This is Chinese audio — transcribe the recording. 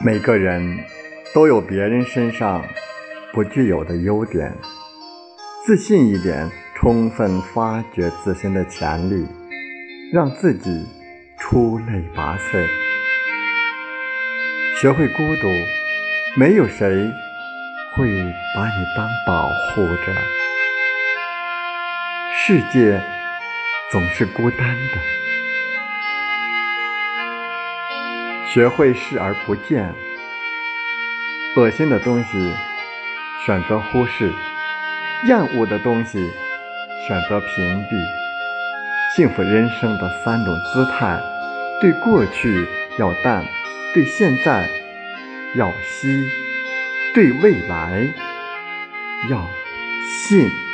每个人都有别人身上不具有的优点，自信一点，充分发掘自身的潜力，让自己出类拔萃。学会孤独，没有谁会把你当保护着。世界总是孤单的。学会视而不见，恶心的东西选择忽视，厌恶的东西选择屏蔽。幸福人生的三种姿态：对过去要淡，对现在要惜，对未来要信。